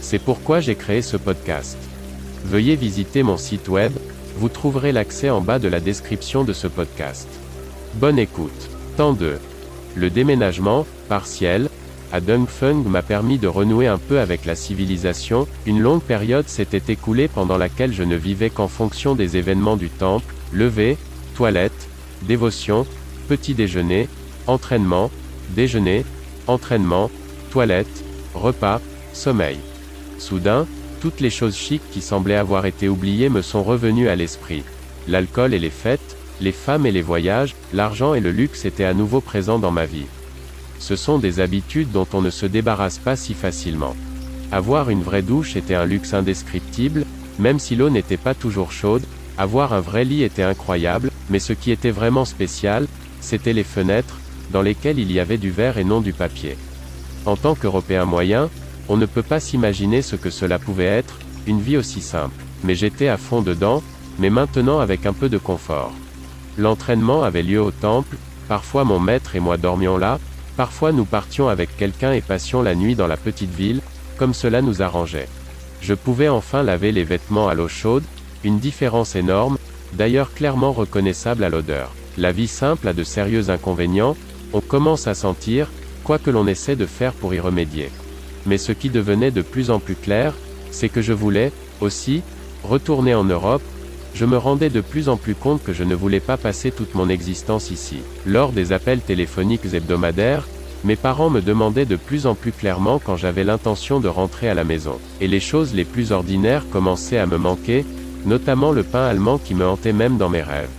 C'est pourquoi j'ai créé ce podcast. Veuillez visiter mon site web, vous trouverez l'accès en bas de la description de ce podcast. Bonne écoute. Temps 2. Le déménagement, partiel, à Dongfeng m'a permis de renouer un peu avec la civilisation, une longue période s'était écoulée pendant laquelle je ne vivais qu'en fonction des événements du temple, lever, toilette, dévotion, petit déjeuner, entraînement, déjeuner, entraînement, toilette, repas, sommeil. Soudain, toutes les choses chics qui semblaient avoir été oubliées me sont revenues à l'esprit. L'alcool et les fêtes, les femmes et les voyages, l'argent et le luxe étaient à nouveau présents dans ma vie. Ce sont des habitudes dont on ne se débarrasse pas si facilement. Avoir une vraie douche était un luxe indescriptible, même si l'eau n'était pas toujours chaude, avoir un vrai lit était incroyable, mais ce qui était vraiment spécial, c'était les fenêtres, dans lesquelles il y avait du verre et non du papier. En tant qu'Européen moyen, on ne peut pas s'imaginer ce que cela pouvait être, une vie aussi simple. Mais j'étais à fond dedans, mais maintenant avec un peu de confort. L'entraînement avait lieu au temple, parfois mon maître et moi dormions là, parfois nous partions avec quelqu'un et passions la nuit dans la petite ville, comme cela nous arrangeait. Je pouvais enfin laver les vêtements à l'eau chaude, une différence énorme, d'ailleurs clairement reconnaissable à l'odeur. La vie simple a de sérieux inconvénients, on commence à sentir, quoi que l'on essaie de faire pour y remédier. Mais ce qui devenait de plus en plus clair, c'est que je voulais, aussi, retourner en Europe, je me rendais de plus en plus compte que je ne voulais pas passer toute mon existence ici. Lors des appels téléphoniques hebdomadaires, mes parents me demandaient de plus en plus clairement quand j'avais l'intention de rentrer à la maison. Et les choses les plus ordinaires commençaient à me manquer, notamment le pain allemand qui me hantait même dans mes rêves.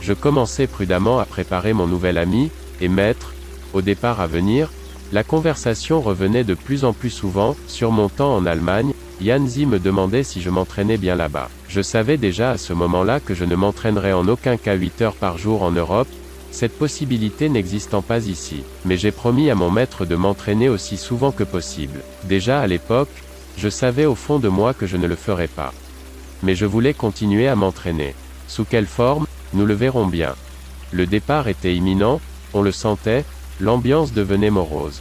Je commençais prudemment à préparer mon nouvel ami, et maître, au départ à venir, la conversation revenait de plus en plus souvent, sur mon temps en Allemagne, Yanzi me demandait si je m'entraînais bien là-bas. Je savais déjà à ce moment-là que je ne m'entraînerais en aucun cas 8 heures par jour en Europe, cette possibilité n'existant pas ici. Mais j'ai promis à mon maître de m'entraîner aussi souvent que possible. Déjà à l'époque, je savais au fond de moi que je ne le ferais pas. Mais je voulais continuer à m'entraîner. Sous quelle forme, nous le verrons bien. Le départ était imminent, on le sentait, l'ambiance devenait morose.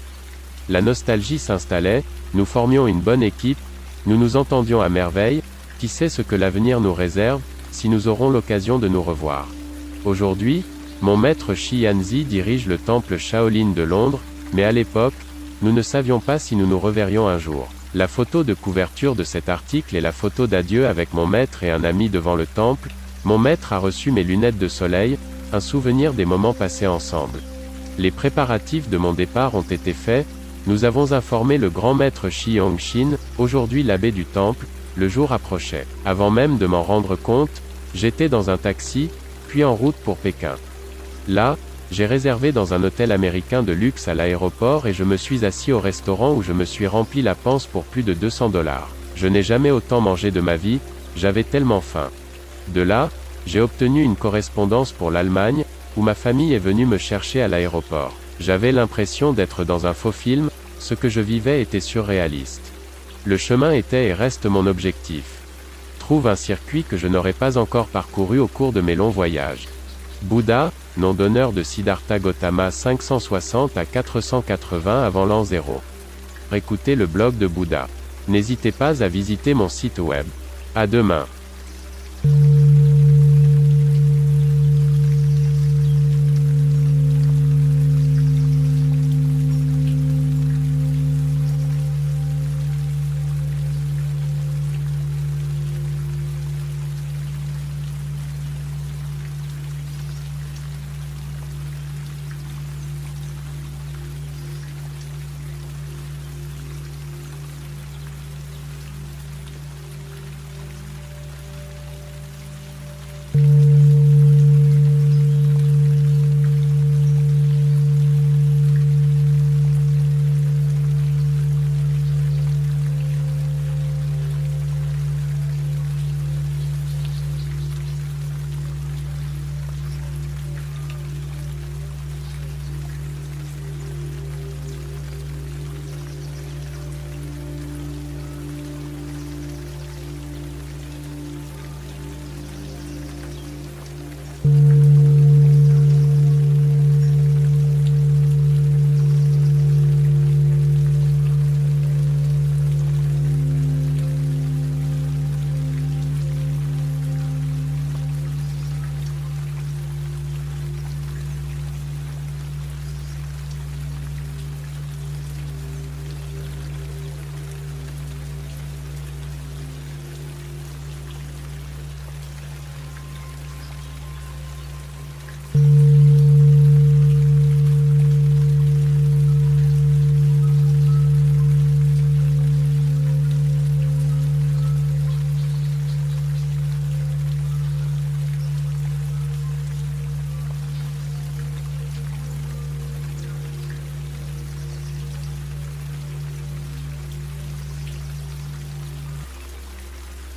La nostalgie s'installait, nous formions une bonne équipe, nous nous entendions à merveille, qui sait ce que l'avenir nous réserve, si nous aurons l'occasion de nous revoir. Aujourd'hui, mon maître Shi Yanzi dirige le temple Shaolin de Londres, mais à l'époque, nous ne savions pas si nous nous reverrions un jour. La photo de couverture de cet article est la photo d'adieu avec mon maître et un ami devant le temple, mon maître a reçu mes lunettes de soleil, un souvenir des moments passés ensemble. Les préparatifs de mon départ ont été faits, nous avons informé le grand maître Shi Hongshin, aujourd'hui l'abbé du temple, le jour approchait. Avant même de m'en rendre compte, j'étais dans un taxi, puis en route pour Pékin. Là, j'ai réservé dans un hôtel américain de luxe à l'aéroport et je me suis assis au restaurant où je me suis rempli la panse pour plus de 200 dollars. Je n'ai jamais autant mangé de ma vie, j'avais tellement faim. De là, j'ai obtenu une correspondance pour l'Allemagne, où ma famille est venue me chercher à l'aéroport. J'avais l'impression d'être dans un faux film, ce que je vivais était surréaliste. Le chemin était et reste mon objectif. Trouve un circuit que je n'aurais pas encore parcouru au cours de mes longs voyages. Bouddha, nom d'honneur de Siddhartha Gautama 560 à 480 avant l'an 0. Écoutez le blog de Bouddha. N'hésitez pas à visiter mon site web. À demain.